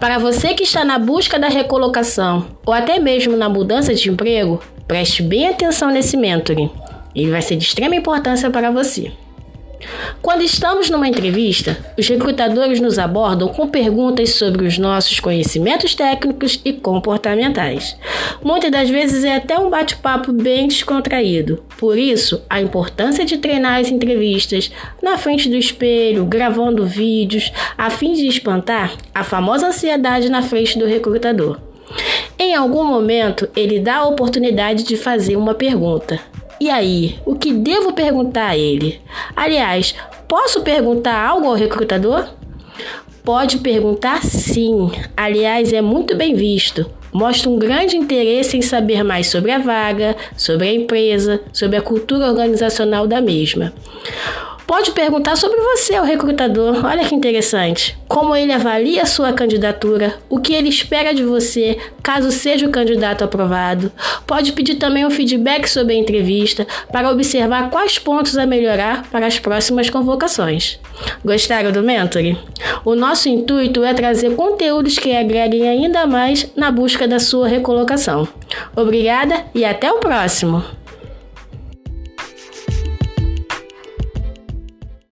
Para você que está na busca da recolocação ou até mesmo na mudança de emprego, preste bem atenção nesse mentoring. Ele vai ser de extrema importância para você. Quando estamos numa entrevista, os recrutadores nos abordam com perguntas sobre os nossos conhecimentos técnicos e comportamentais. Muitas das vezes é até um bate-papo bem descontraído. Por isso, a importância de treinar as entrevistas na frente do espelho, gravando vídeos, a fim de espantar a famosa ansiedade na frente do recrutador. Em algum momento, ele dá a oportunidade de fazer uma pergunta. E aí, o que devo perguntar a ele? Aliás, posso perguntar algo ao recrutador? Pode perguntar sim. Aliás, é muito bem visto. Mostra um grande interesse em saber mais sobre a vaga, sobre a empresa, sobre a cultura organizacional da mesma. Pode perguntar sobre você ao recrutador. Olha que interessante. Como ele avalia a sua candidatura, o que ele espera de você, caso seja o candidato aprovado. Pode pedir também um feedback sobre a entrevista para observar quais pontos a melhorar para as próximas convocações. Gostaram do Mentoring? O nosso intuito é trazer conteúdos que agreguem ainda mais na busca da sua recolocação. Obrigada e até o próximo!